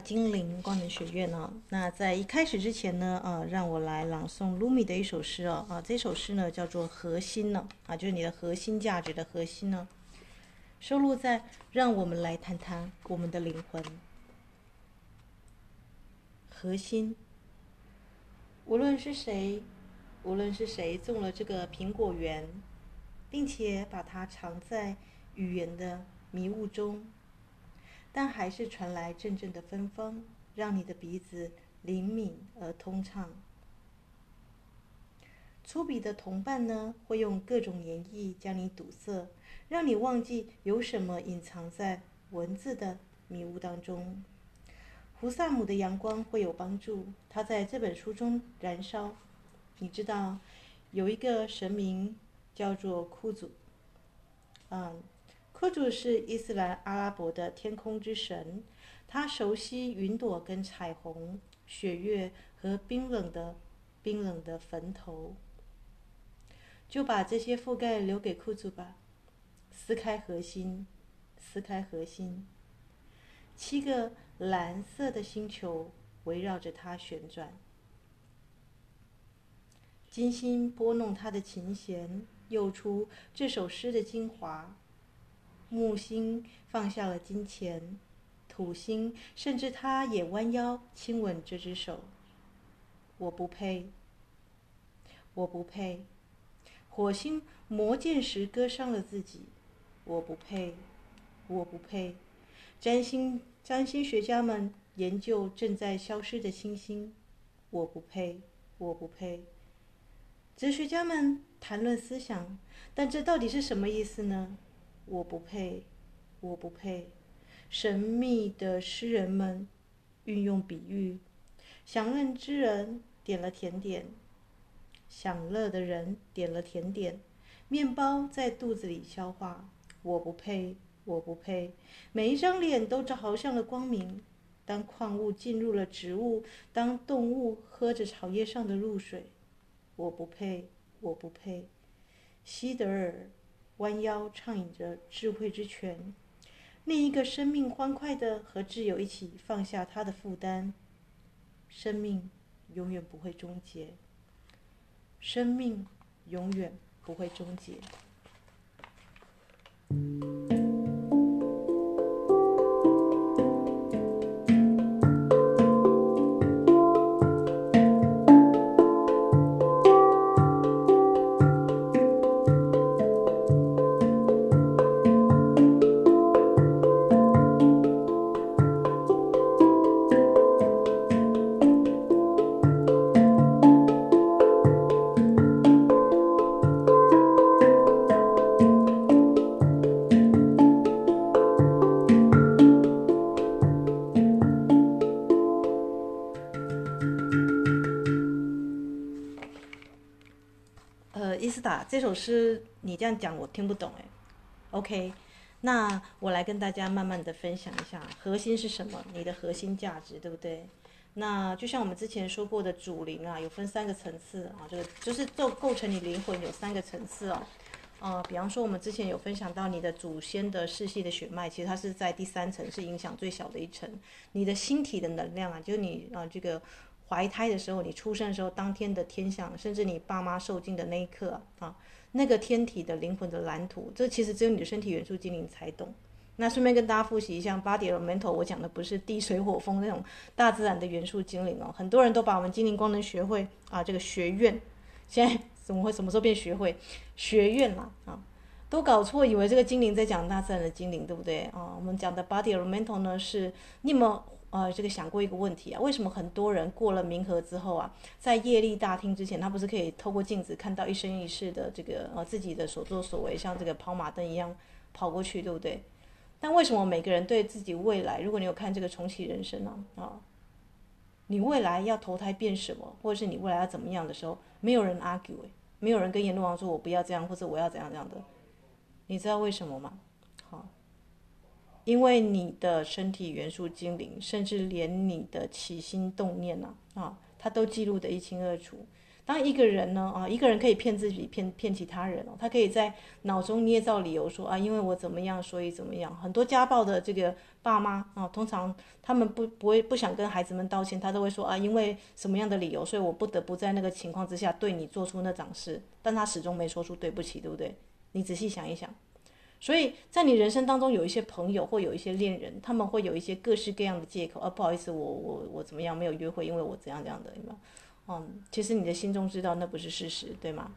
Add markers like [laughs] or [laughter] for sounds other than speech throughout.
精灵光能学院呢。那在一开始之前呢，啊，让我来朗诵卢米的一首诗哦。啊，这首诗呢叫做《核心》呢，啊，就是你的核心价值的核心呢，收录在《让我们来谈谈我们的灵魂》。核心，无论是谁，无论是谁种了这个苹果园，并且把它藏在语言的迷雾中。但还是传来阵阵的芬芳，让你的鼻子灵敏而通畅。粗鄙的同伴呢，会用各种黏液将你堵塞，让你忘记有什么隐藏在文字的迷雾当中。胡萨姆的阳光会有帮助，他在这本书中燃烧。你知道，有一个神明叫做库祖，嗯。库主是伊斯兰阿拉伯的天空之神，他熟悉云朵跟彩虹、雪月和冰冷的、冰冷的坟头。就把这些覆盖留给库主吧。撕开核心，撕开核心。七个蓝色的星球围绕着它旋转，精心拨弄它的琴弦，奏出这首诗的精华。木星放下了金钱，土星甚至他也弯腰亲吻这只手。我不配，我不配。火星磨剑时割伤了自己。我不配，我不配。占星占星学家们研究正在消失的星星。我不配，我不配。哲学家们谈论思想，但这到底是什么意思呢？我不配，我不配。神秘的诗人们运用比喻，享乐之人点了甜点，享乐的人点了甜点，面包在肚子里消化。我不配，我不配。每一张脸都朝向了光明。当矿物进入了植物，当动物喝着草叶上的露水，我不配，我不配。西德尔。弯腰畅饮着智慧之泉，另一个生命欢快的和挚友一起放下他的负担。生命永远不会终结，生命永远不会终结。这首诗你这样讲我听不懂哎，OK，那我来跟大家慢慢的分享一下核心是什么，你的核心价值对不对？那就像我们之前说过的主灵啊，有分三个层次啊，这个就是构构成你灵魂有三个层次哦，呃，比方说我们之前有分享到你的祖先的世系的血脉，其实它是在第三层，是影响最小的一层，你的星体的能量啊，就是你啊这个。怀胎的时候，你出生的时候，当天的天象，甚至你爸妈受精的那一刻啊，那个天体的灵魂的蓝图，这其实只有你的身体元素精灵才懂。那顺便跟大家复习一下，Body Elemental，我讲的不是地水火风那种大自然的元素精灵哦。很多人都把我们精灵光能学会啊，这个学院，现在怎么会什么时候变学会？学院了啊，都搞错，以为这个精灵在讲大自然的精灵，对不对啊？我们讲的 Body Elemental 呢，是你们。呃，这个想过一个问题啊，为什么很多人过了冥河之后啊，在业力大厅之前，他不是可以透过镜子看到一生一世的这个呃自己的所作所为，像这个跑马灯一样跑过去，对不对？但为什么每个人对自己未来，如果你有看这个重启人生呢啊，啊，你未来要投胎变什么，或者是你未来要怎么样的时候，没有人 argue，没有人跟阎罗王说我不要这样，或者我要怎样这样的，你知道为什么吗？因为你的身体元素精灵，甚至连你的起心动念呐啊，它都记录得一清二楚。当一个人呢，啊，一个人可以骗自己，骗骗其他人哦，他可以在脑中捏造理由说啊，因为我怎么样，所以怎么样。很多家暴的这个爸妈啊，通常他们不不会不想跟孩子们道歉，他都会说啊，因为什么样的理由，所以我不得不在那个情况之下对你做出那掌事，但他始终没说出对不起，对不对？你仔细想一想。所以在你人生当中，有一些朋友或有一些恋人，他们会有一些各式各样的借口，啊，不好意思，我我我怎么样没有约会，因为我怎样怎样的，有没有？嗯，其实你的心中知道那不是事实，对吗？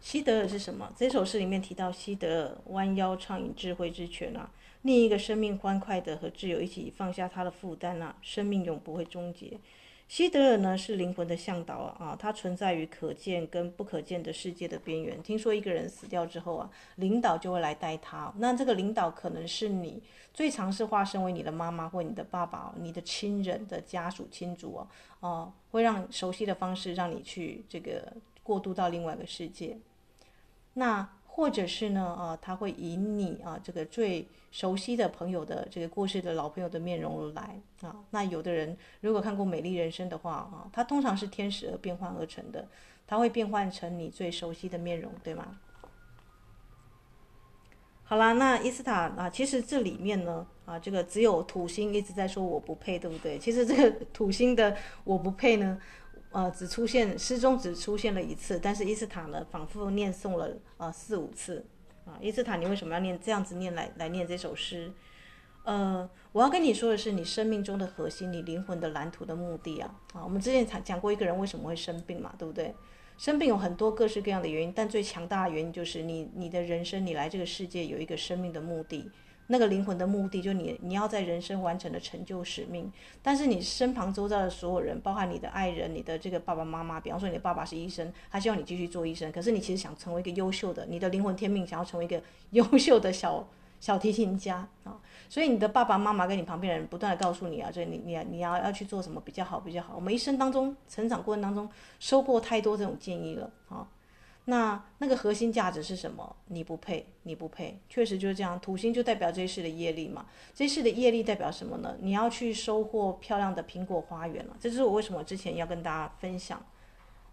西德尔是什么？这首诗里面提到西德尔弯腰畅饮智慧之泉啊，另一个生命欢快的和挚友一起放下他的负担啊，生命永不会终结。西德尔呢是灵魂的向导啊，啊，它存在于可见跟不可见的世界的边缘。听说一个人死掉之后啊，领导就会来带他。那这个领导可能是你，最常是化身为你的妈妈或你的爸爸、你的亲人的家属亲族啊，啊，会让熟悉的方式让你去这个过渡到另外一个世界。那。或者是呢，啊，他会以你啊这个最熟悉的朋友的这个过世的老朋友的面容来啊。那有的人如果看过《美丽人生》的话啊，他通常是天使而变换而成的，他会变换成你最熟悉的面容，对吗？好啦，那伊斯塔啊，其实这里面呢啊，这个只有土星一直在说我不配，对不对？其实这个土星的我不配呢。呃，只出现诗中只出现了一次，但是伊斯塔呢，反复念诵了呃四五次，啊，伊斯塔，你为什么要念这样子念来来念这首诗？呃，我要跟你说的是，你生命中的核心，你灵魂的蓝图的目的啊，啊，我们之前讲讲过一个人为什么会生病嘛，对不对？生病有很多各式各样的原因，但最强大的原因就是你你的人生，你来这个世界有一个生命的目的。那个灵魂的目的，就你你要在人生完成的成就使命。但是你身旁周遭的所有人，包含你的爱人、你的这个爸爸妈妈，比方说你的爸爸是医生，他希望你继续做医生。可是你其实想成为一个优秀的，你的灵魂天命想要成为一个优秀的小 [laughs] 小提琴家啊。所以你的爸爸妈妈跟你旁边的人不断的告诉你啊，这你你你要要去做什么比较好比较好。我们一生当中成长过程当中收过太多这种建议了啊。那那个核心价值是什么？你不配，你不配，确实就是这样。土星就代表这一世的业力嘛，这一世的业力代表什么呢？你要去收获漂亮的苹果花园了。这就是我为什么之前要跟大家分享。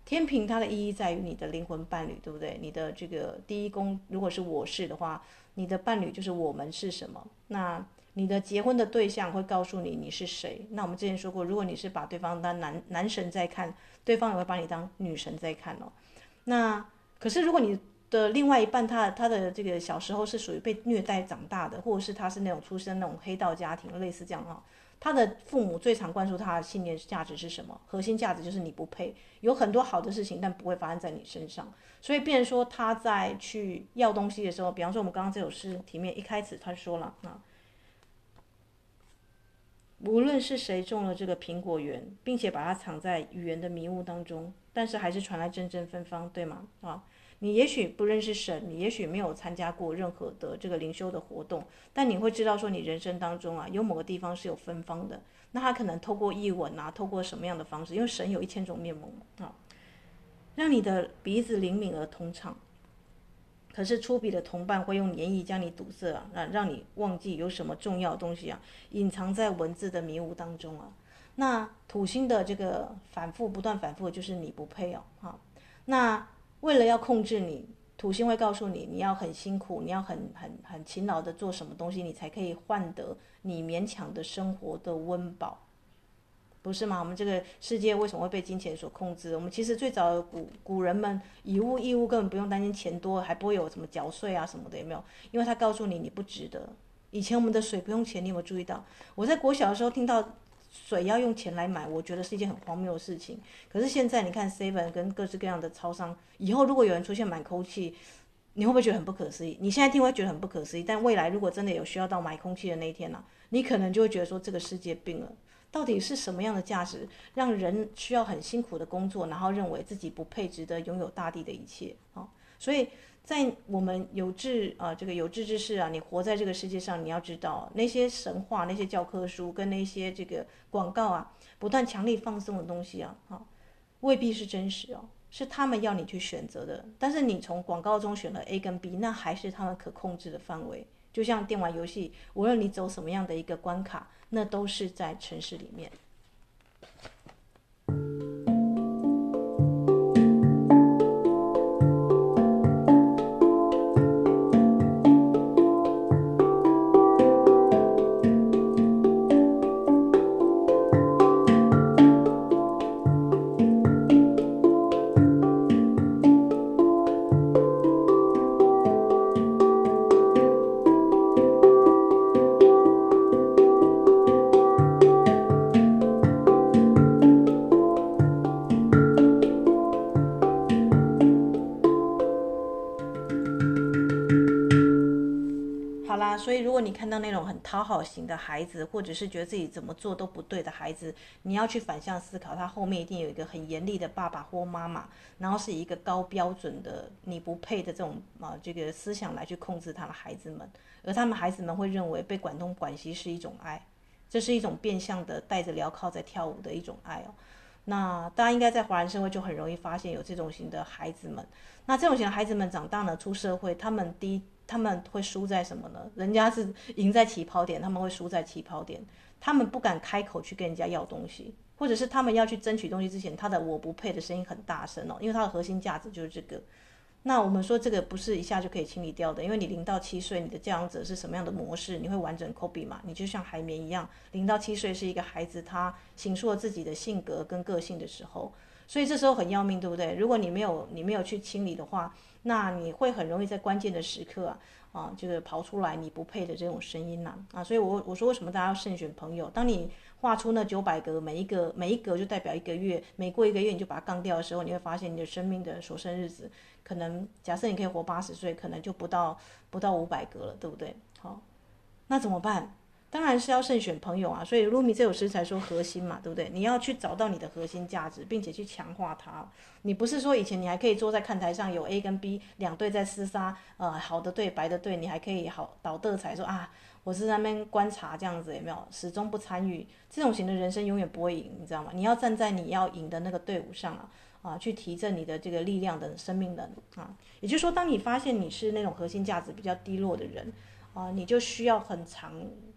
天平它的意义在于你的灵魂伴侣，对不对？你的这个第一宫如果是我是的话，你的伴侣就是我们是什么？那你的结婚的对象会告诉你你是谁？那我们之前说过，如果你是把对方当男男神在看，对方也会把你当女神在看哦。那可是，如果你的另外一半他他的这个小时候是属于被虐待长大的，或者是他是那种出生那种黑道家庭，类似这样哈，他的父母最常灌输他的信念价值是什么？核心价值就是你不配，有很多好的事情，但不会发生在你身上。所以，变成说他在去要东西的时候，比方说我们刚刚这首诗里面一开始他说了啊，无论是谁种了这个苹果园，并且把它藏在语言的迷雾当中，但是还是传来阵阵芬芳，对吗？啊。你也许不认识神，你也许没有参加过任何的这个灵修的活动，但你会知道说，你人生当中啊，有某个地方是有芬芳的。那他可能透过译文啊，透过什么样的方式？因为神有一千种面目啊，让你的鼻子灵敏而通畅。可是粗鄙的同伴会用黏液将你堵塞啊，让让你忘记有什么重要东西啊，隐藏在文字的迷雾当中啊。那土星的这个反复不断反复就是你不配哦，哈，那。为了要控制你，土星会告诉你，你要很辛苦，你要很很很勤劳的做什么东西，你才可以换得你勉强的生活的温饱，不是吗？我们这个世界为什么会被金钱所控制？我们其实最早的古古人们以物易物，根本不用担心钱多，还不会有什么缴税啊什么的，有没有？因为他告诉你，你不值得。以前我们的水不用钱，你有没有注意到？我在国小的时候听到。水要用钱来买，我觉得是一件很荒谬的事情。可是现在你看，seven 跟各式各样的超商，以后如果有人出现买空气，你会不会觉得很不可思议？你现在听会觉得很不可思议，但未来如果真的有需要到买空气的那一天呢、你可能就会觉得说，这个世界病了。到底是什么样的价值，让人需要很辛苦的工作，然后认为自己不配值得拥有大地的一切？啊，所以。在我们有志啊，这个有志之士啊，你活在这个世界上，你要知道那些神话、那些教科书跟那些这个广告啊，不断强力放送的东西啊，哈，未必是真实哦，是他们要你去选择的。但是你从广告中选了 A 跟 B，那还是他们可控制的范围。就像电玩游戏，无论你走什么样的一个关卡，那都是在城市里面。看到那种很讨好型的孩子，或者是觉得自己怎么做都不对的孩子，你要去反向思考，他后面一定有一个很严厉的爸爸或妈妈，然后是一个高标准的你不配的这种啊这个思想来去控制他的孩子们，而他们孩子们会认为被管东管西是一种爱，这是一种变相的带着镣铐在跳舞的一种爱哦。那大家应该在华人社会就很容易发现有这种型的孩子们。那这种型的孩子们长大了出社会，他们第一他们会输在什么呢？人家是赢在起跑点，他们会输在起跑点。他们不敢开口去跟人家要东西，或者是他们要去争取东西之前，他的我不配的声音很大声哦，因为他的核心价值就是这个。那我们说这个不是一下就可以清理掉的，因为你零到七岁，你的教养者是什么样的模式，你会完整 copy 嘛？你就像海绵一样，零到七岁是一个孩子，他形塑了自己的性格跟个性的时候，所以这时候很要命，对不对？如果你没有你没有去清理的话，那你会很容易在关键的时刻啊啊，就是跑出来你不配的这种声音呐啊，所以我我说为什么大家要慎选朋友？当你画出那九百格，每一个每一格就代表一个月，每过一个月你就把它杠掉的时候，你会发现你的生命的所剩日子。可能假设你可以活八十岁，可能就不到不到五百个了，对不对？好，那怎么办？当然是要慎选朋友啊。所以卢米这首诗才说核心嘛，对不对？你要去找到你的核心价值，并且去强化它。你不是说以前你还可以坐在看台上，有 A 跟 B 两队在厮杀，呃，好的队、白的队，你还可以好倒的彩说啊，我是在那边观察这样子，有没有？始终不参与，这种型的人生永远不会赢，你知道吗？你要站在你要赢的那个队伍上啊。啊，去提振你的这个力量的生命能啊，也就是说，当你发现你是那种核心价值比较低落的人，啊，你就需要很长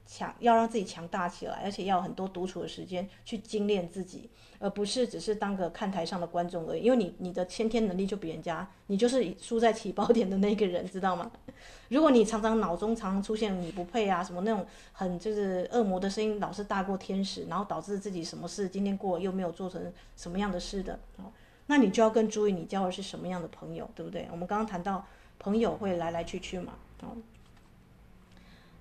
强，要让自己强大起来，而且要很多独处的时间去精炼自己，而不是只是当个看台上的观众而已。因为你你的先天能力就比人家，你就是输在起跑点的那个人，知道吗？[laughs] 如果你常常脑中常常出现你不配啊什么那种很就是恶魔的声音，老是大过天使，然后导致自己什么事今天过又没有做成什么样的事的哦。那你就要更注意你交的是什么样的朋友，对不对？我们刚刚谈到朋友会来来去去嘛，哦。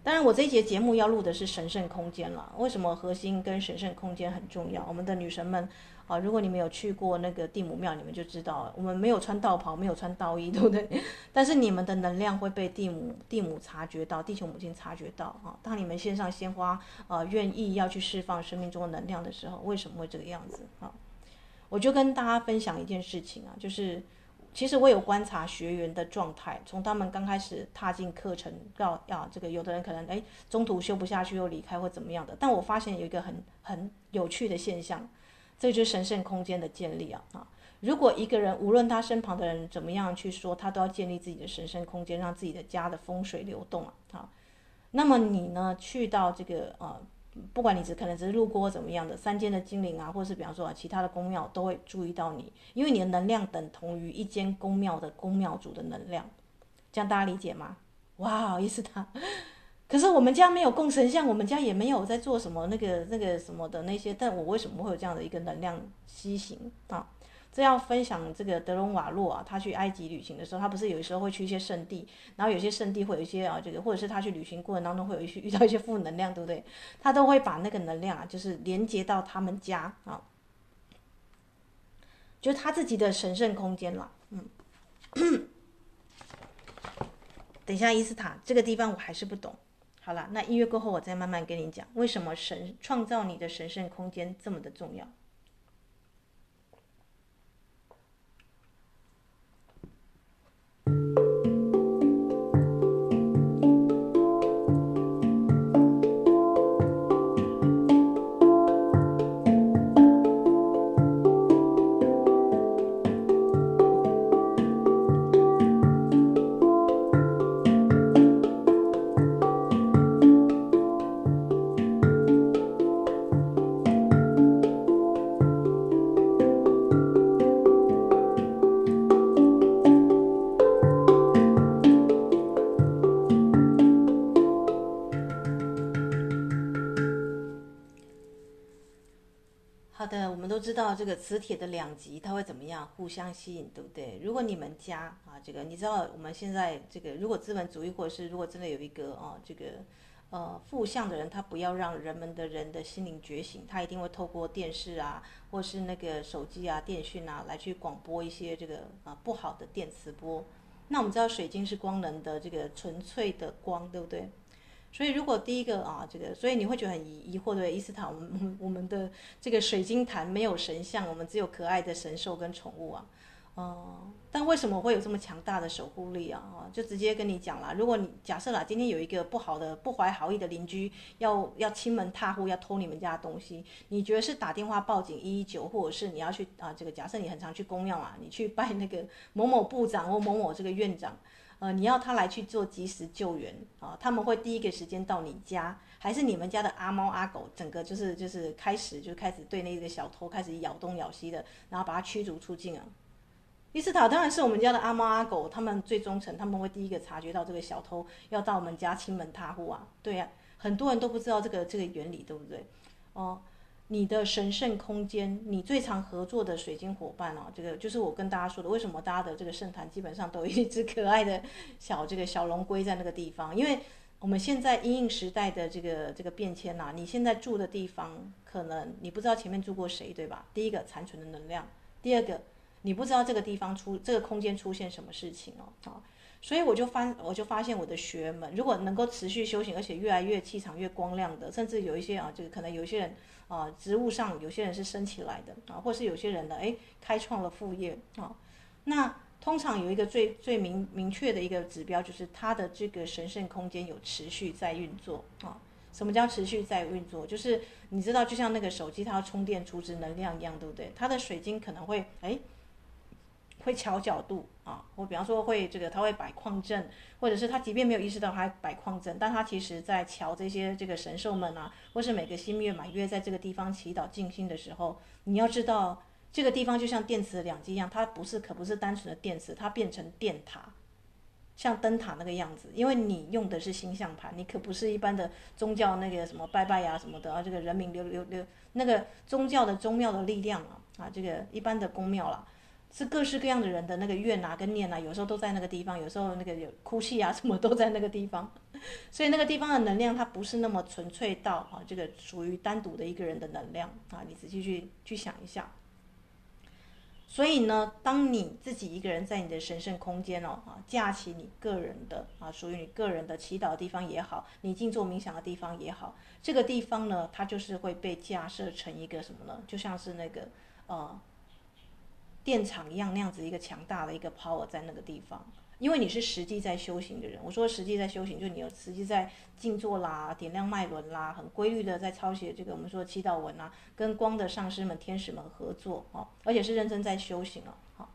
当然，我这一节节目要录的是神圣空间了。为什么核心跟神圣空间很重要？我们的女神们啊，如果你们有去过那个地母庙，你们就知道，我们没有穿道袍，没有穿道衣，对不对？[laughs] 但是你们的能量会被地母地母察觉到，地球母亲察觉到啊。当你们献上鲜花，啊，愿意要去释放生命中的能量的时候，为什么会这个样子啊？我就跟大家分享一件事情啊，就是其实我有观察学员的状态，从他们刚开始踏进课程到要这个，有的人可能诶中途修不下去又离开或怎么样的，但我发现有一个很很有趣的现象，这就是神圣空间的建立啊啊！如果一个人无论他身旁的人怎么样去说，他都要建立自己的神圣空间，让自己的家的风水流动啊啊，那么你呢去到这个呃。不管你只可能只是路过怎么样的，三间的精灵啊，或者是比方说啊，其他的宫庙都会注意到你，因为你的能量等同于一间宫庙的宫庙主的能量，这样大家理解吗？哇，意思他，可是我们家没有供神像，我们家也没有在做什么那个那个什么的那些，但我为什么会有这样的一个能量吸行啊？这要分享这个德隆瓦洛啊，他去埃及旅行的时候，他不是有时候会去一些圣地，然后有些圣地会有一些啊，这个或者是他去旅行过程当中会有一些遇到一些负能量，对不对？他都会把那个能量啊，就是连接到他们家啊，就是他自己的神圣空间了。嗯，[coughs] 等一下，伊斯塔这个地方我还是不懂。好了，那音乐过后我再慢慢跟你讲，为什么神创造你的神圣空间这么的重要。知道这个磁铁的两极它会怎么样互相吸引，对不对？如果你们家啊，这个你知道我们现在这个，如果资本主义或者是如果真的有一个啊，这个呃负向的人，他不要让人们的人的心灵觉醒，他一定会透过电视啊，或是那个手机啊、电讯啊来去广播一些这个啊不好的电磁波。那我们知道水晶是光能的这个纯粹的光，对不对？所以如果第一个啊，这个，所以你会觉得很疑疑惑，对，伊斯坦，我们 [laughs] 我们的这个水晶坛没有神像，我们只有可爱的神兽跟宠物啊。嗯，但为什么会有这么强大的守护力啊？就直接跟你讲啦，如果你假设啦，今天有一个不好的、不怀好意的邻居要要侵门踏户，要偷你们家的东西，你觉得是打电话报警一一九，或者是你要去啊？这个假设你很常去公庙啊，你去拜那个某某部长或某某这个院长，呃，你要他来去做及时救援啊？他们会第一个时间到你家，还是你们家的阿猫阿狗，整个就是就是开始就开始对那个小偷开始咬东咬西的，然后把他驱逐出境啊？伊斯塔当然是我们家的阿猫阿狗，他们最忠诚，他们会第一个察觉到这个小偷要到我们家亲门踏户啊。对呀、啊，很多人都不知道这个这个原理，对不对？哦，你的神圣空间，你最常合作的水晶伙伴哦，这个就是我跟大家说的，为什么大家的这个圣坛基本上都有一只可爱的小这个小龙龟在那个地方？因为我们现在因应时代的这个这个变迁呐、你现在住的地方可能你不知道前面住过谁，对吧？第一个残存的能量，第二个。你不知道这个地方出这个空间出现什么事情哦，啊，所以我就发我就发现我的学员们，如果能够持续修行，而且越来越气场越光亮的，甚至有一些啊，就是可能有一些人啊，职务上有些人是升起来的啊，或是有些人呢，哎，开创了副业啊，那通常有一个最最明明确的一个指标，就是他的这个神圣空间有持续在运作啊。什么叫持续在运作？就是你知道，就像那个手机它要充电储值能量一样，对不对？它的水晶可能会哎。会调角度啊，我比方说会这个，他会摆矿阵，或者是他即便没有意识到他摆矿阵，但他其实在瞧这些这个神兽们啊，或是每个新月满月在这个地方祈祷静心的时候，你要知道这个地方就像电磁两极一样，它不是可不是单纯的电磁，它变成电塔，像灯塔那个样子，因为你用的是星象盘，你可不是一般的宗教那个什么拜拜呀、什么的啊，这个人民流流流那个宗教的宗庙的力量啊啊，这个一般的宫庙啦。是各式各样的人的那个愿啊跟念啊，有时候都在那个地方，有时候那个有哭泣啊什么都在那个地方，[laughs] 所以那个地方的能量它不是那么纯粹到啊，这个属于单独的一个人的能量啊，你仔细去去想一下。所以呢，当你自己一个人在你的神圣空间哦啊，架起你个人的啊，属于你个人的祈祷的地方也好，你静坐冥想的地方也好，这个地方呢，它就是会被架设成一个什么呢？就像是那个呃。电场一样那样子一个强大的一个 power 在那个地方，因为你是实际在修行的人。我说实际在修行，就你有实际在静坐啦、点亮脉轮啦，很规律的在抄写这个我们说的祈祷文啊，跟光的上师们、天使们合作哦，而且是认真在修行了。好，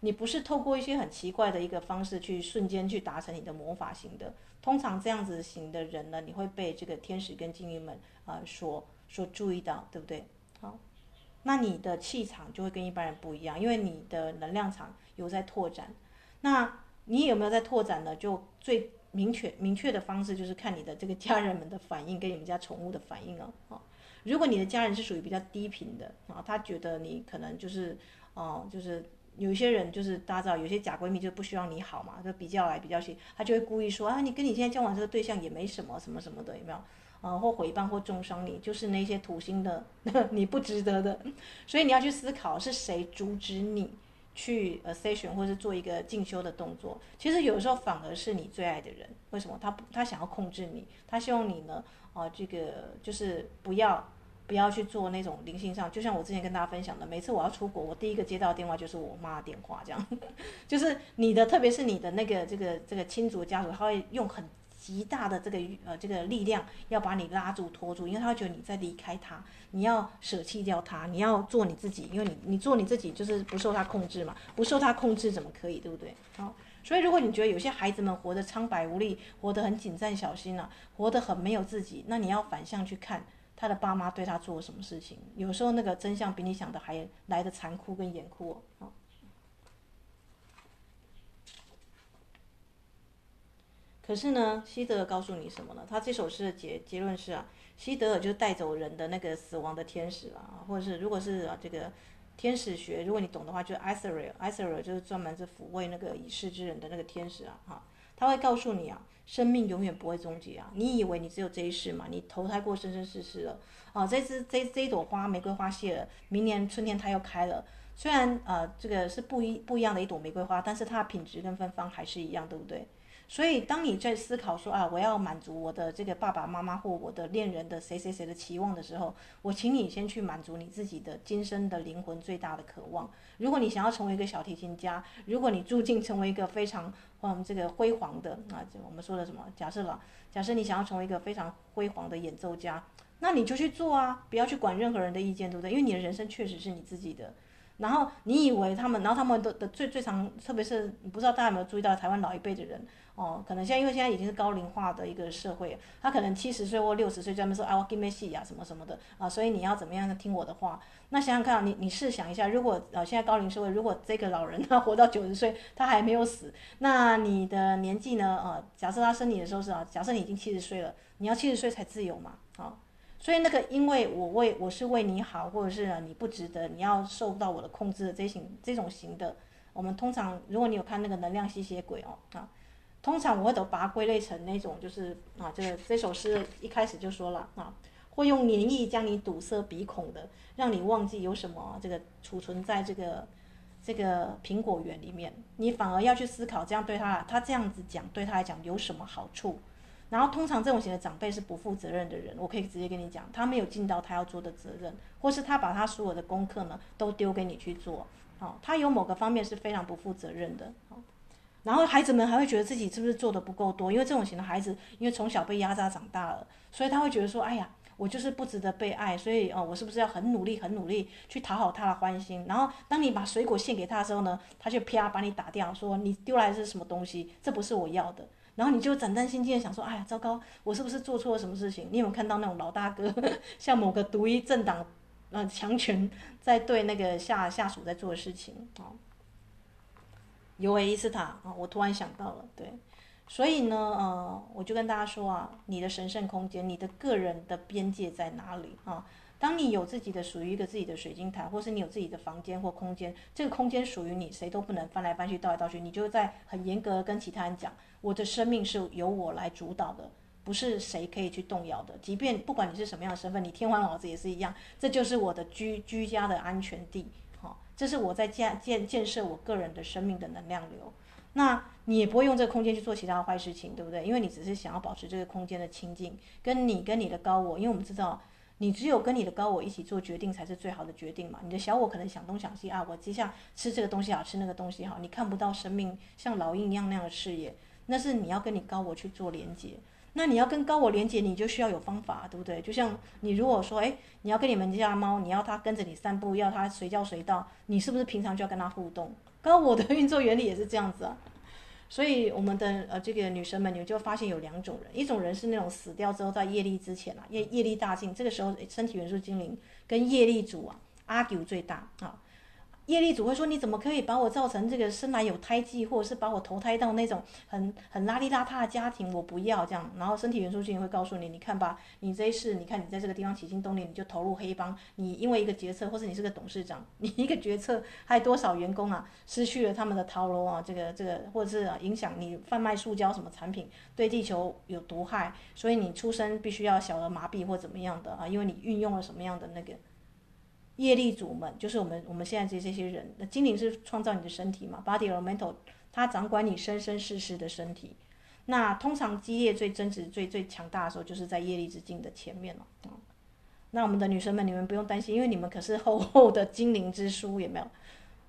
你不是透过一些很奇怪的一个方式去瞬间去达成你的魔法型的。通常这样子型的人呢，你会被这个天使跟精灵们啊所所注意到，对不对？好。那你的气场就会跟一般人不一样，因为你的能量场有在拓展。那你有没有在拓展呢？就最明确明确的方式就是看你的这个家人们的反应跟你们家宠物的反应哦。如果你的家人是属于比较低频的啊，他觉得你可能就是哦，就是有一些人就是大家知道，有些假闺蜜就不希望你好嘛，就比较来比较去，他就会故意说啊，你跟你现在交往这个对象也没什么什么什么的，有没有？呃，或毁谤或重伤你，就是那些土星的，[laughs] 你不值得的，所以你要去思考是谁阻止你去呃 session 或是做一个进修的动作。其实有时候反而是你最爱的人，为什么？他不他想要控制你，他希望你呢，啊、这个就是不要不要去做那种灵性上，就像我之前跟大家分享的，每次我要出国，我第一个接到电话就是我妈电话，这样，[laughs] 就是你的，特别是你的那个这个这个亲族家属，他会用很。极大的这个呃这个力量要把你拉住拖住，因为他觉得你在离开他，你要舍弃掉他，你要做你自己，因为你你做你自己就是不受他控制嘛，不受他控制怎么可以，对不对？好，所以如果你觉得有些孩子们活得苍白无力，活得很谨慎小心啊，活得很没有自己，那你要反向去看他的爸妈对他做了什么事情，有时候那个真相比你想的还来得残酷跟严酷哦。可是呢，西德尔告诉你什么呢？他这首诗的结结论是啊，西德尔就带走人的那个死亡的天使啊，或者是如果是啊这个天使学，如果你懂的话，就是 Ithariel，Ithariel 就是专门是抚慰那个已逝之人的那个天使啊，哈，他会告诉你啊，生命永远不会终结啊，你以为你只有这一世嘛？你投胎过生生世世了啊，这只这这一朵花玫瑰花谢了，明年春天它又开了，虽然呃这个是不一不一样的一朵玫瑰花，但是它的品质跟芬芳还是一样，对不对？所以，当你在思考说啊，我要满足我的这个爸爸妈妈或我的恋人的谁谁谁的期望的时候，我请你先去满足你自己的今生的灵魂最大的渴望。如果你想要成为一个小提琴家，如果你注定成为一个非常嗯这个辉煌的啊，我们说的什么？假设了，假设你想要成为一个非常辉煌的演奏家，那你就去做啊，不要去管任何人的意见，对不对？因为你的人生确实是你自己的。然后你以为他们，然后他们的的最最常，特别是不知道大家有没有注意到，台湾老一辈的人。哦，可能现在因为现在已经是高龄化的一个社会，他可能七十岁或六十岁专门说啊，我给你戏啊什么什么的啊，所以你要怎么样听我的话？那想想看，你你试想一下，如果呃现在高龄社会，如果这个老人他活到九十岁，他还没有死，那你的年纪呢？呃，假设他生你的时候是啊，假设你已经七十岁了，你要七十岁才自由嘛？啊，所以那个因为我为我是为你好，或者是你不值得，你要受到我的控制的这型这种型的，我们通常如果你有看那个能量吸血鬼哦啊。通常我会都把它归类成那种，就是啊，这个这首诗一开始就说了啊，会用黏液将你堵塞鼻孔的，让你忘记有什么这个储存在这个这个苹果园里面，你反而要去思考，这样对他，他这样子讲对他来讲有什么好处？然后通常这种型的长辈是不负责任的人，我可以直接跟你讲，他没有尽到他要做的责任，或是他把他所有的功课呢都丢给你去做，好，他有某个方面是非常不负责任的，然后孩子们还会觉得自己是不是做的不够多？因为这种型的孩子，因为从小被压榨长大了，所以他会觉得说：“哎呀，我就是不值得被爱，所以哦，我是不是要很努力、很努力去讨好他的欢心？”然后当你把水果献给他的时候呢，他就啪把你打掉，说：“你丢来的是什么东西？这不是我要的。”然后你就胆战心惊的想说：“哎呀，糟糕，我是不是做错了什么事情？”你有没有看到那种老大哥，像某个独一政党，呃，强权在对那个下下属在做的事情啊？尤维伊斯塔啊，我突然想到了，对，所以呢，呃，我就跟大家说啊，你的神圣空间，你的个人的边界在哪里啊？当你有自己的属于一个自己的水晶台，或是你有自己的房间或空间，这个空间属于你，谁都不能翻来翻去、倒来倒去。你就在很严格跟其他人讲，我的生命是由我来主导的，不是谁可以去动摇的。即便不管你是什么样的身份，你天皇老子也是一样，这就是我的居居家的安全地。这是我在建建建设我个人的生命的能量流，那你也不会用这个空间去做其他的坏事情，对不对？因为你只是想要保持这个空间的清净，跟你跟你的高我，因为我们知道，你只有跟你的高我一起做决定才是最好的决定嘛。你的小我可能想东想西啊，我接下吃这个东西好，吃那个东西好，你看不到生命像老鹰一样那样的视野，那是你要跟你高我去做连接。那你要跟高我连接，你就需要有方法，对不对？就像你如果说，哎，你要跟你们家猫，你要它跟着你散步，要它随叫随到，你是不是平常就要跟它互动？高我的运作原理也是这样子啊。所以我们的呃这个女生们，你们就发现有两种人，一种人是那种死掉之后在业力之前啊，业业力大尽，这个时候身体元素精灵跟业力主啊 argue 最大啊。业力主会说：“你怎么可以把我造成这个生来有胎记，或者是把我投胎到那种很很邋里邋遢的家庭？我不要这样。”然后身体元素性会告诉你：“你看吧，你这一世，你看你在这个地方起心动念，你就投入黑帮。你因为一个决策，或是你是个董事长，[laughs] 你一个决策，害多少员工啊，失去了他们的头路啊？这个这个，或者是影响你贩卖塑胶什么产品，对地球有毒害，所以你出生必须要小儿麻痹或怎么样的啊？因为你运用了什么样的那个。”业力主们就是我们我们现在这这些人，那精灵是创造你的身体嘛，body elemental，它掌管你生生世世的身体。那通常激烈、最真实、最最强大的时候，就是在业力之境的前面了。啊，那我们的女生们，你们不用担心，因为你们可是厚厚的精灵之书，有没有？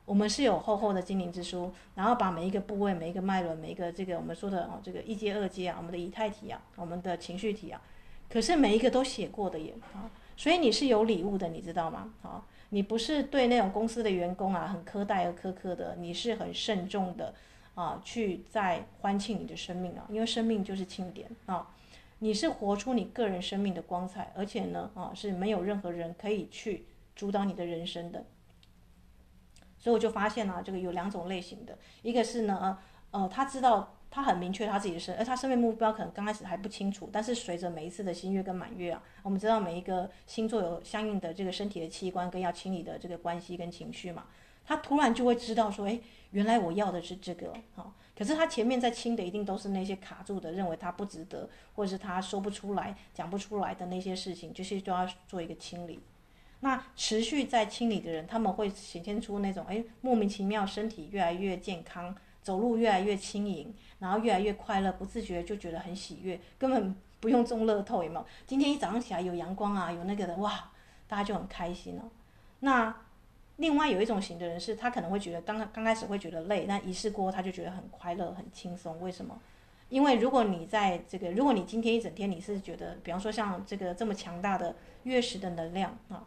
我们是有厚厚的精灵之书，然后把每一个部位、每一个脉轮、每一个这个我们说的哦，这个一阶、二阶啊，我们的以太体啊，我们的情绪体啊，可是每一个都写过的耶啊。所以你是有礼物的，你知道吗？好，你不是对那种公司的员工啊很苛待和苛刻的，你是很慎重的啊，去在欢庆你的生命啊，因为生命就是庆典啊，你是活出你个人生命的光彩，而且呢啊是没有任何人可以去阻挡你的人生的。所以我就发现啊，这个有两种类型的，一个是呢呃他知道。他很明确他自己的生，而他生命目标可能刚开始还不清楚，但是随着每一次的新月跟满月啊，我们知道每一个星座有相应的这个身体的器官跟要清理的这个关系跟情绪嘛，他突然就会知道说，哎，原来我要的是这个，好，可是他前面在清的一定都是那些卡住的，认为他不值得，或者是他说不出来、讲不出来的那些事情，就是都要做一个清理。那持续在清理的人，他们会显现出那种，哎，莫名其妙身体越来越健康。走路越来越轻盈，然后越来越快乐，不自觉就觉得很喜悦，根本不用中乐透，有没有？今天一早上起来有阳光啊，有那个的，哇，大家就很开心哦。那另外有一种型的人是，他可能会觉得刚刚开始会觉得累，但一试过他就觉得很快乐、很轻松。为什么？因为如果你在这个，如果你今天一整天你是觉得，比方说像这个这么强大的月食的能量啊，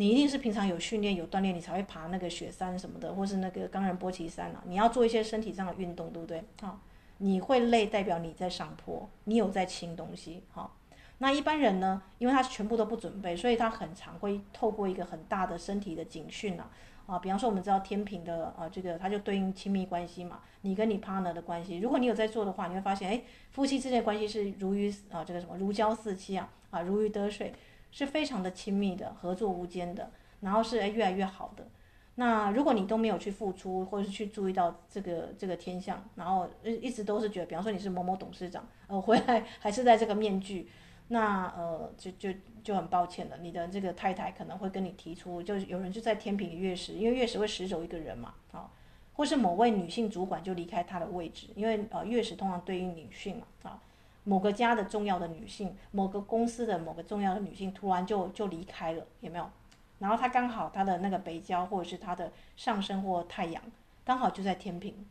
你一定是平常有训练有锻炼，你才会爬那个雪山什么的，或是那个冈仁波齐山啊。你要做一些身体上的运动，对不对？啊，你会累，代表你在上坡，你有在清东西。好，那一般人呢，因为他全部都不准备，所以他很常会透过一个很大的身体的警讯啊。啊，比方说我们知道天平的啊，这个它就对应亲密关系嘛，你跟你 partner 的关系，如果你有在做的话，你会发现，哎，夫妻之间的关系是如鱼啊，这个什么如胶似漆啊，啊，如鱼得水，是非常的亲密的，合作无间的，然后是越来越好的。那如果你都没有去付出，或者是去注意到这个这个天象，然后一直都是觉得，比方说你是某某董事长，呃，回来还是在这个面具。那呃，就就就很抱歉了，你的这个太太可能会跟你提出，就是有人就在天平月食，因为月食会食走一个人嘛，啊，或是某位女性主管就离开她的位置，因为呃月食通常对应女性嘛，啊，某个家的重要的女性，某个公司的某个重要的女性突然就就离开了，有没有？然后她刚好她的那个北郊或者是她的上升或太阳刚好就在天平。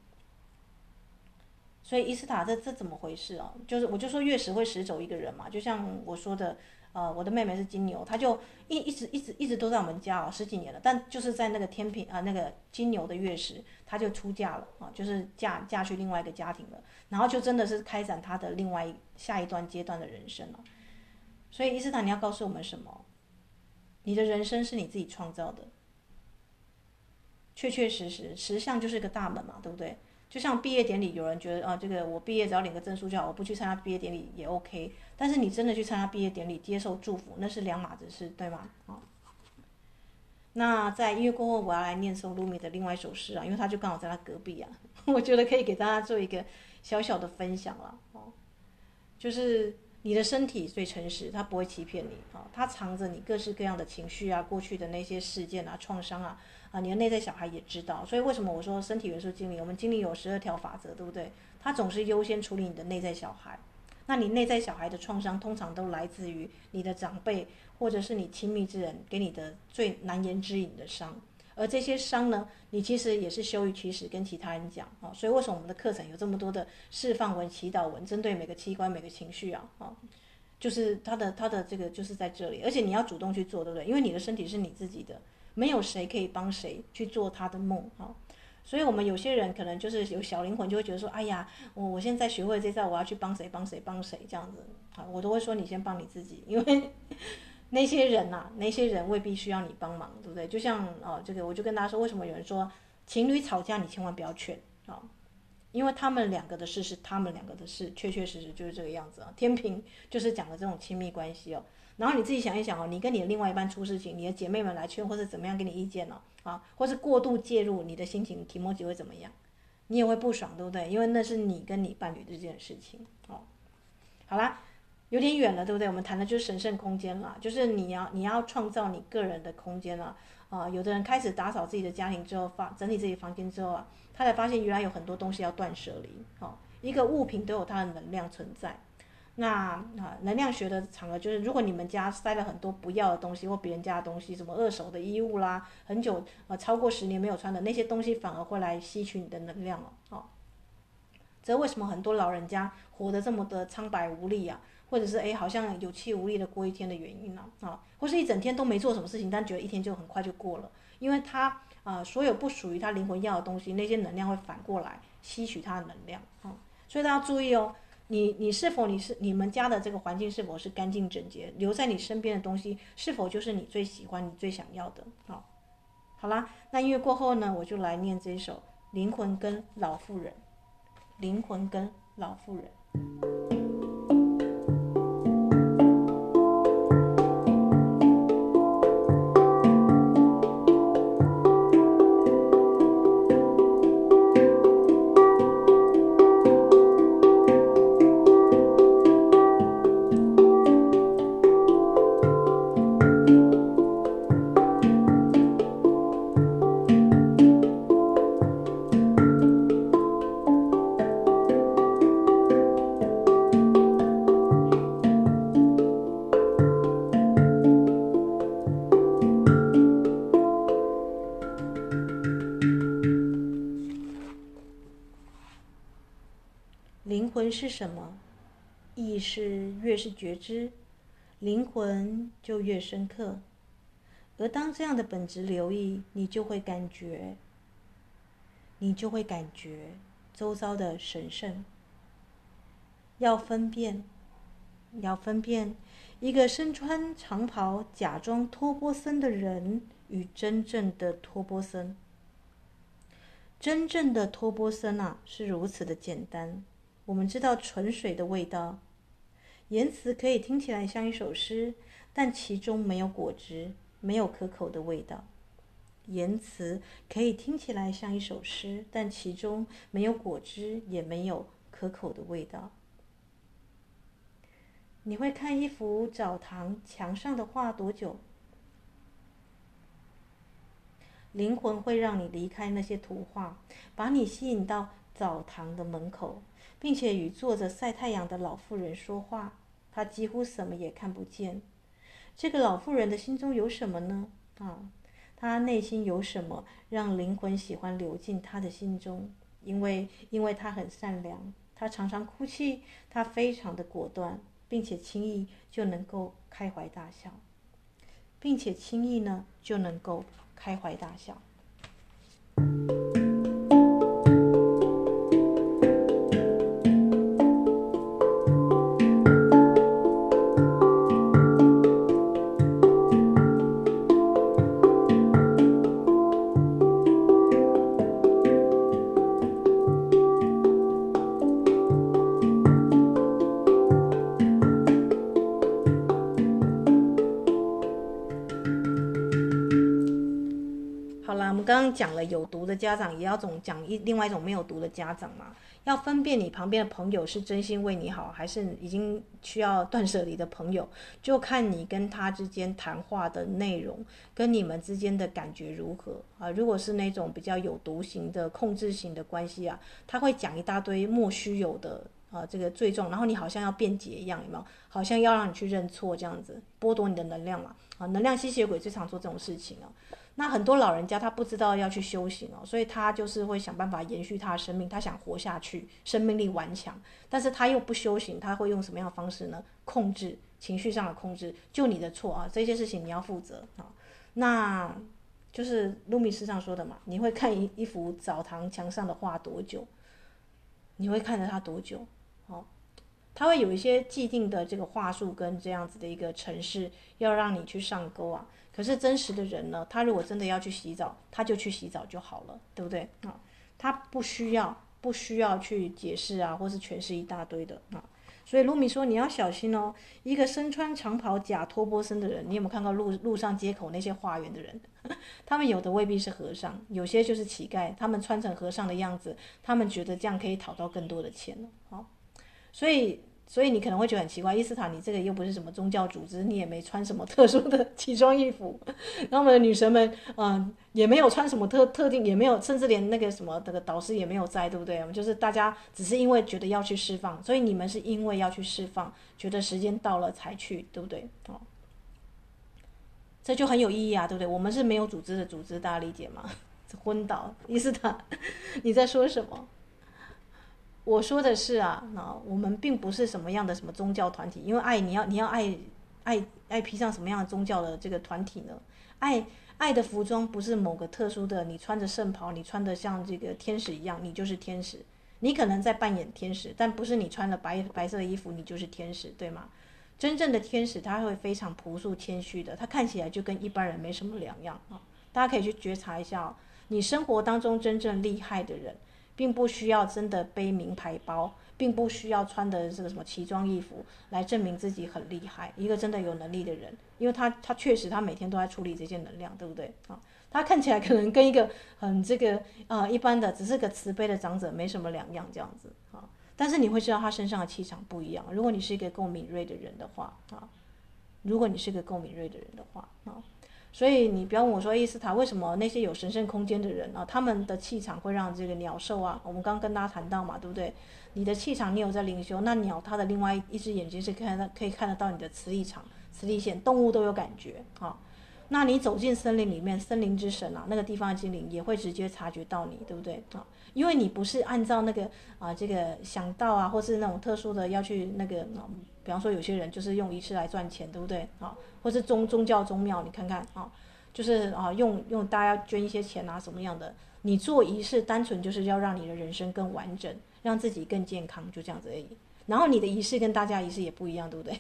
所以伊斯塔这这怎么回事啊？就是我就说月食会食走一个人嘛，就像我说的，呃，我的妹妹是金牛，她就一一直一直一直都在我们家啊，十几年了，但就是在那个天平啊那个金牛的月食，她就出嫁了啊，就是嫁嫁去另外一个家庭了，然后就真的是开展她的另外下一段阶段的人生了。所以伊斯坦你要告诉我们什么？你的人生是你自己创造的，确确实实，实相就是个大门嘛，对不对？就像毕业典礼，有人觉得啊，这个我毕业只要领个证书就好，我不去参加毕业典礼也 OK。但是你真的去参加毕业典礼，接受祝福，那是两码子事，对吗？啊，那在音乐过后，我要来念诵露米的另外一首诗啊，因为他就刚好在他隔壁啊，[laughs] 我觉得可以给大家做一个小小的分享了哦，就是。你的身体最诚实，它不会欺骗你啊，它藏着你各式各样的情绪啊，过去的那些事件啊、创伤啊，啊，你的内在小孩也知道。所以为什么我说身体元素精灵？我们精灵有十二条法则，对不对？它总是优先处理你的内在小孩。那你内在小孩的创伤，通常都来自于你的长辈或者是你亲密之人给你的最难言之隐的伤。而这些伤呢，你其实也是羞于启齿跟其他人讲啊，所以为什么我们的课程有这么多的释放文、祈祷文，针对每个器官、每个情绪啊啊，就是他的他的这个就是在这里，而且你要主动去做，对不对？因为你的身体是你自己的，没有谁可以帮谁去做他的梦啊。所以我们有些人可能就是有小灵魂，就会觉得说，哎呀，我我现在学会这招，我要去帮谁帮谁帮谁这样子啊，我都会说你先帮你自己，因为。那些人呐、啊，那些人未必需要你帮忙，对不对？就像哦，这个我就跟大家说，为什么有人说情侣吵架你千万不要劝啊、哦？因为他们两个的事是他们两个的事，确确实实就是这个样子啊。天平就是讲的这种亲密关系哦。然后你自己想一想哦，你跟你的另外一半出事情，你的姐妹们来劝或者怎么样给你意见呢？啊，或是过度介入你的心情，提摩吉会怎么样？你也会不爽，对不对？因为那是你跟你伴侣的这件事情哦。好啦。有点远了，对不对？我们谈的就是神圣空间了，就是你要你要创造你个人的空间了啊！有的人开始打扫自己的家庭之后，发整理自己房间之后啊，他才发现原来有很多东西要断舍离。哦，一个物品都有它的能量存在。那啊，能量学的场合就是，如果你们家塞了很多不要的东西或别人家的东西，什么二手的衣物啦，很久呃超过十年没有穿的那些东西，反而会来吸取你的能量了。哦，这为什么很多老人家活得这么的苍白无力啊？或者是诶，好像有气无力的过一天的原因呢？啊，或是一整天都没做什么事情，但觉得一天就很快就过了，因为他啊、所有不属于他灵魂要的东西，那些能量会反过来吸取他的能量啊。所以大家注意哦，你你是否你是你们家的这个环境是否是干净整洁？留在你身边的东西是否就是你最喜欢、你最想要的？好，好啦，那音乐过后呢，我就来念这一首《灵魂跟老妇人》，灵魂跟老妇人。是什么？意识越是觉知，灵魂就越深刻。而当这样的本质留意，你就会感觉，你就会感觉周遭的神圣。要分辨，要分辨一个身穿长袍、假装托钵森的人与真正的托钵森。真正的托钵僧啊，是如此的简单。我们知道纯水的味道，言辞可以听起来像一首诗，但其中没有果汁。没有可口的味道，言辞可以听起来像一首诗，但其中没有果汁，也没有可口的味道。你会看一幅澡堂墙上的画多久？灵魂会让你离开那些图画，把你吸引到澡堂的门口，并且与坐着晒太阳的老妇人说话。她几乎什么也看不见。这个老妇人的心中有什么呢？啊，她内心有什么让灵魂喜欢流进她的心中？因为，因为她很善良，她常常哭泣，她非常的果断，并且轻易就能够开怀大笑，并且轻易呢就能够开怀大笑。讲了有毒的家长，也要总讲一另外一种没有毒的家长嘛。要分辨你旁边的朋友是真心为你好，还是已经需要断舍离的朋友，就看你跟他之间谈话的内容，跟你们之间的感觉如何啊。如果是那种比较有毒型的控制型的关系啊，他会讲一大堆莫须有的啊，这个罪状，然后你好像要辩解一样，有没有？好像要让你去认错这样子，剥夺你的能量嘛。啊，能量吸血鬼最常做这种事情啊。那很多老人家他不知道要去修行哦，所以他就是会想办法延续他的生命，他想活下去，生命力顽强，但是他又不修行，他会用什么样的方式呢？控制情绪上的控制，就你的错啊，这些事情你要负责啊。那就是卢米斯上说的嘛，你会看一一幅澡堂墙上的画多久？你会看着它多久？哦，他会有一些既定的这个话术跟这样子的一个程式，要让你去上钩啊。可是真实的人呢？他如果真的要去洗澡，他就去洗澡就好了，对不对啊？他不需要不需要去解释啊，或是诠释一大堆的啊。所以卢米说你要小心哦。一个身穿长袍假托钵僧的人，你有没有看到路路上街口那些化缘的人？[laughs] 他们有的未必是和尚，有些就是乞丐。他们穿成和尚的样子，他们觉得这样可以讨到更多的钱了。好，所以。所以你可能会觉得很奇怪，伊斯塔，你这个又不是什么宗教组织，你也没穿什么特殊的 [laughs] 奇装异服，然后我们的女神们，嗯，也没有穿什么特特定，也没有，甚至连那个什么那个导师也没有在，对不对？我们就是大家只是因为觉得要去释放，所以你们是因为要去释放，觉得时间到了才去，对不对？哦，这就很有意义啊，对不对？我们是没有组织的组织，大家理解吗？[laughs] 昏倒，伊斯塔，[laughs] 你在说什么？我说的是啊，那我们并不是什么样的什么宗教团体，因为爱你要你要爱爱爱披上什么样的宗教的这个团体呢？爱爱的服装不是某个特殊的，你穿着圣袍，你穿的像这个天使一样，你就是天使。你可能在扮演天使，但不是你穿了白白色的衣服，你就是天使，对吗？真正的天使他会非常朴素谦虚的，他看起来就跟一般人没什么两样啊。大家可以去觉察一下哦，你生活当中真正厉害的人。并不需要真的背名牌包，并不需要穿的这个什么奇装异服来证明自己很厉害。一个真的有能力的人，因为他他确实他每天都在处理这些能量，对不对啊？他看起来可能跟一个很这个啊一般的，只是个慈悲的长者没什么两样这样子啊。但是你会知道他身上的气场不一样。如果你是一个够敏锐的人的话啊，如果你是个够敏锐的人的话啊。所以你不要问我说，伊斯塔为什么那些有神圣空间的人啊，他们的气场会让这个鸟兽啊，我们刚跟大家谈到嘛，对不对？你的气场你有在灵修，那鸟它的另外一只眼睛是看得可以看得到你的磁力场、磁力线，动物都有感觉啊。那你走进森林里面，森林之神啊，那个地方的精灵也会直接察觉到你，对不对啊？因为你不是按照那个啊，这个想到啊，或是那种特殊的要去那个啊，比方说有些人就是用仪式来赚钱，对不对啊？或是宗宗教宗庙，你看看啊，就是啊，用用大家捐一些钱啊，什么样的？你做仪式，单纯就是要让你的人生更完整，让自己更健康，就这样子而已。然后你的仪式跟大家仪式也不一样，对不对？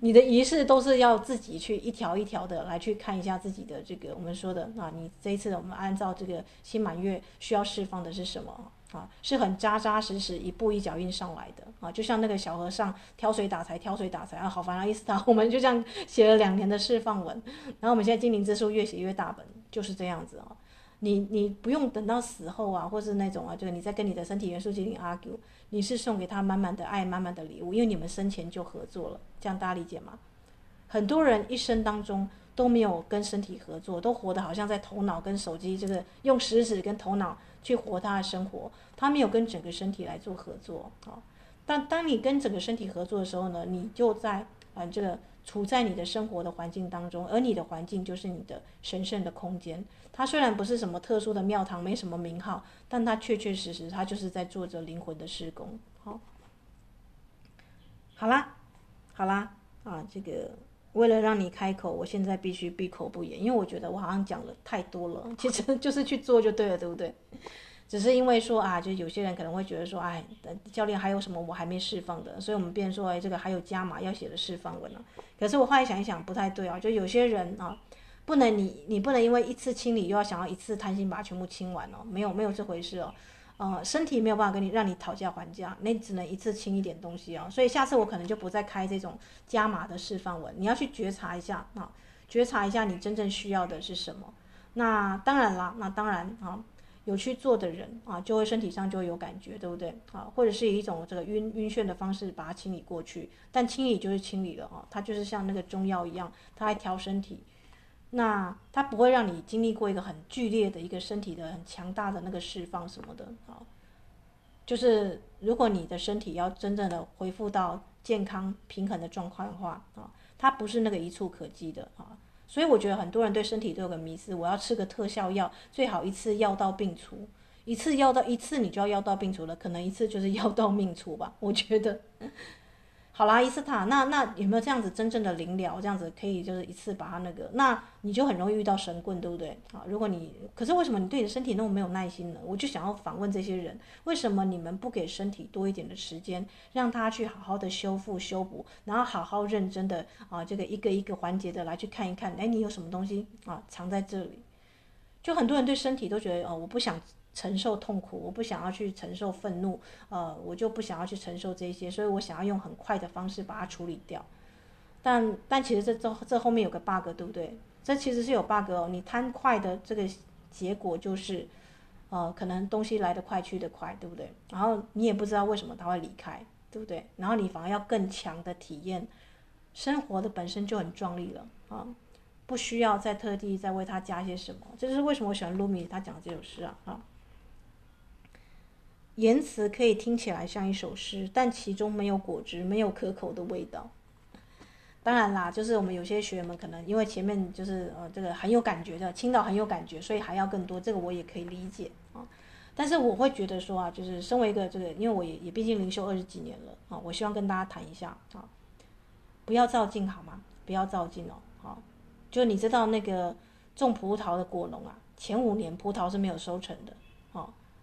你的仪式都是要自己去一条一条的来去看一下自己的这个我们说的啊，你这一次我们按照这个新满月需要释放的是什么啊？是很扎扎实实一步一脚印上来的啊，就像那个小和尚挑水打柴，挑水打柴啊，好烦啊，意思他，我们就这样写了两年的释放文，然后我们现在精灵之书越写越大本，就是这样子啊。你你不用等到死后啊，或是那种啊，就是你在跟你的身体元素精灵 argue，你是送给他满满的爱，满满的礼物，因为你们生前就合作了，这样大家理解吗？很多人一生当中都没有跟身体合作，都活得好像在头脑跟手机，就是用食指跟头脑去活他的生活，他没有跟整个身体来做合作啊。但当你跟整个身体合作的时候呢，你就在啊这个。处在你的生活的环境当中，而你的环境就是你的神圣的空间。它虽然不是什么特殊的庙堂，没什么名号，但它确确实实，它就是在做着灵魂的施工。好，好啦，好啦，啊，这个为了让你开口，我现在必须闭口不言，因为我觉得我好像讲了太多了。其实 [laughs] 就是去做就对了，对不对？只是因为说啊，就有些人可能会觉得说，哎，教练还有什么我还没释放的，所以我们变说，哎，这个还有加码要写的释放文了。可是我后来想一想，不太对啊，就有些人啊，不能你你不能因为一次清理又要想要一次贪心把它全部清完哦，没有没有这回事哦，呃，身体没有办法跟你让你讨价还价，那只能一次清一点东西哦。所以下次我可能就不再开这种加码的释放文，你要去觉察一下啊，觉察一下你真正需要的是什么。那当然啦，那当然啊。有去做的人啊，就会身体上就会有感觉，对不对啊？或者是以一种这个晕晕眩的方式把它清理过去，但清理就是清理了啊，它就是像那个中药一样，它还调身体，那它不会让你经历过一个很剧烈的一个身体的很强大的那个释放什么的啊。就是如果你的身体要真正的恢复到健康平衡的状况的话啊，它不是那个一触可及的啊。所以我觉得很多人对身体都有个迷思，我要吃个特效药，最好一次药到病除，一次药到一次你就要药到病除了，可能一次就是药到命除吧，我觉得。好啦，伊斯塔，那那有没有这样子真正的灵疗？这样子可以就是一次把它那个，那你就很容易遇到神棍，对不对？啊，如果你，可是为什么你对你的身体那么没有耐心呢？我就想要反问这些人，为什么你们不给身体多一点的时间，让他去好好的修复修补，然后好好认真的啊，这个一个一个环节的来去看一看，哎，你有什么东西啊藏在这里？就很多人对身体都觉得哦，我不想。承受痛苦，我不想要去承受愤怒，呃，我就不想要去承受这些，所以我想要用很快的方式把它处理掉。但但其实这这这后面有个 bug，对不对？这其实是有 bug 哦。你贪快的这个结果就是，呃，可能东西来得快去得快，对不对？然后你也不知道为什么他会离开，对不对？然后你反而要更强的体验，生活的本身就很壮丽了啊，不需要再特地再为他加些什么。这就是为什么我喜欢露米他讲的这首诗啊啊。言辞可以听起来像一首诗，但其中没有果汁，没有可口的味道。当然啦，就是我们有些学员们可能因为前面就是呃这个很有感觉的，听到很有感觉，所以还要更多，这个我也可以理解啊。但是我会觉得说啊，就是身为一个这个，因为我也也毕竟灵修二十几年了啊，我希望跟大家谈一下啊，不要照镜好吗？不要照镜哦，好，就你知道那个种葡萄的果农啊，前五年葡萄是没有收成的。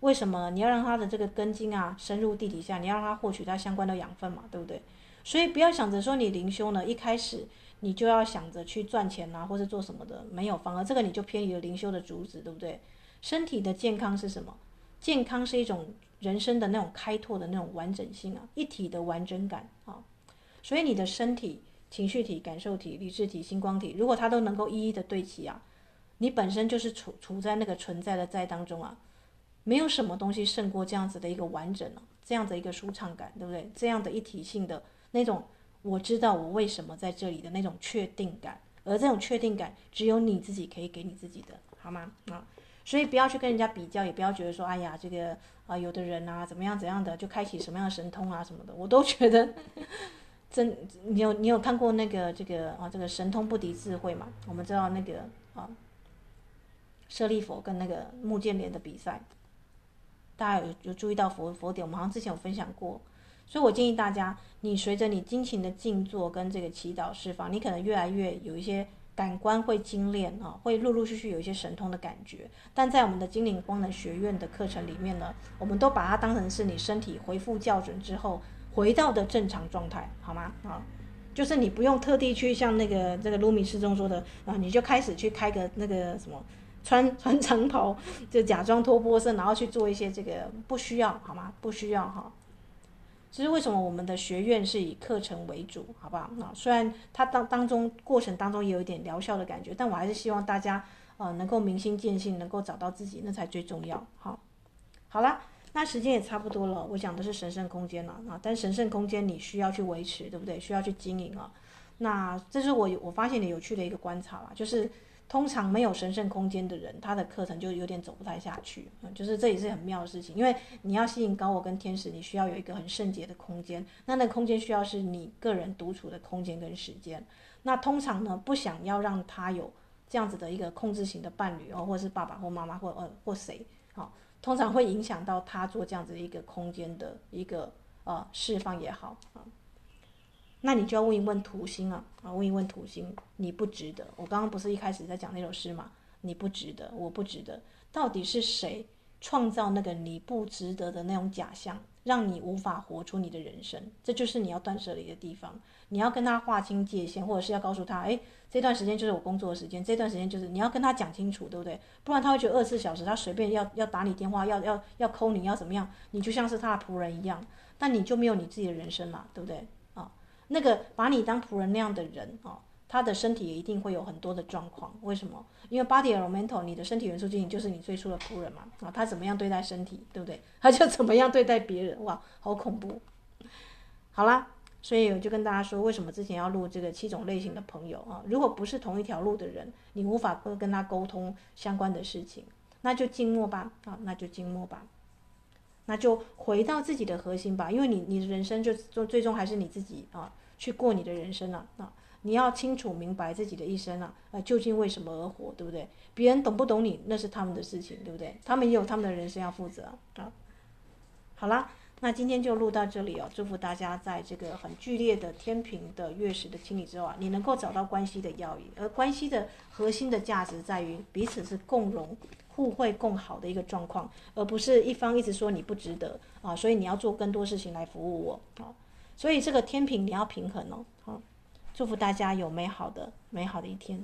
为什么你要让它的这个根茎啊深入地底下？你要让它获取它相关的养分嘛，对不对？所以不要想着说你灵修呢，一开始你就要想着去赚钱啊，或是做什么的，没有，反而这个你就偏离了灵修的主旨，对不对？身体的健康是什么？健康是一种人生的那种开拓的那种完整性啊，一体的完整感啊。所以你的身体、情绪体、感受体、理智体、星光体，如果它都能够一一的对齐啊，你本身就是处处在那个存在的在当中啊。没有什么东西胜过这样子的一个完整了，这样的一个舒畅感，对不对？这样的一体性的那种，我知道我为什么在这里的那种确定感，而这种确定感只有你自己可以给你自己的，好吗？啊，所以不要去跟人家比较，也不要觉得说，哎呀，这个啊，有的人啊，怎么样怎样的，就开启什么样的神通啊什么的，我都觉得 [laughs] 真，你有你有看过那个这个啊，这个神通不敌智慧嘛？我们知道那个啊，舍利佛跟那个目犍连的比赛，大家有有注意到佛佛典？我们好像之前有分享过，所以我建议大家，你随着你精情的静坐跟这个祈祷释放，你可能越来越有一些感官会精炼啊，会陆陆续续有一些神通的感觉。但在我们的精灵光能学院的课程里面呢，我们都把它当成是你身体恢复校准之后。回到的正常状态，好吗？啊，就是你不用特地去像那个这个卢米师中说的啊，你就开始去开个那个什么穿 [laughs] 穿长袍，就假装脱波身，然后去做一些这个不需要，好吗？不需要哈。其实为什么我们的学院是以课程为主，好不好？啊，虽然它当当中过程当中也有一点疗效的感觉，但我还是希望大家呃能够明心见性，能够找到自己，那才最重要。好，好啦。那时间也差不多了，我讲的是神圣空间了啊，但神圣空间你需要去维持，对不对？需要去经营啊。那这是我我发现的有趣的一个观察啦，就是通常没有神圣空间的人，他的课程就有点走不太下去，嗯，就是这也是很妙的事情，因为你要吸引高我跟天使，你需要有一个很圣洁的空间，那那个空间需要是你个人独处的空间跟时间。那通常呢，不想要让他有这样子的一个控制型的伴侣哦，或是爸爸或妈妈或呃或谁，好。通常会影响到他做这样子一个空间的一个呃释放也好啊，那你就要问一问土星啊啊，问一问土星，你不值得。我刚刚不是一开始在讲那首诗嘛？你不值得，我不值得，到底是谁创造那个你不值得的那种假象，让你无法活出你的人生？这就是你要断舍离的地方。你要跟他划清界限，或者是要告诉他，哎，这段时间就是我工作的时间，这段时间就是你要跟他讲清楚，对不对？不然他会觉得二十四小时他随便要要打你电话，要要要抠你，要怎么样，你就像是他的仆人一样，但你就没有你自己的人生嘛，对不对？那个把你当仆人那样的人哦，他的身体也一定会有很多的状况。为什么？因为 body elemental，你的身体元素精灵就是你最初的仆人嘛，啊，他怎么样对待身体，对不对？他就怎么样对待别人，哇，好恐怖。好啦。所以我就跟大家说，为什么之前要录这个七种类型的朋友啊？如果不是同一条路的人，你无法跟他沟通相关的事情，那就静默吧啊，那就静默吧，那就回到自己的核心吧，因为你你的人生就最最终还是你自己啊，去过你的人生了啊，你要清楚明白自己的一生啊，啊，究竟为什么而活，对不对？别人懂不懂你，那是他们的事情，对不对？他们也有他们的人生要负责啊。好啦。那今天就录到这里哦，祝福大家在这个很剧烈的天平的月食的清理之后啊，你能够找到关系的要义，而关系的核心的价值在于彼此是共荣、互惠、共好的一个状况，而不是一方一直说你不值得啊，所以你要做更多事情来服务我啊，所以这个天平你要平衡哦，好，祝福大家有美好的美好的一天。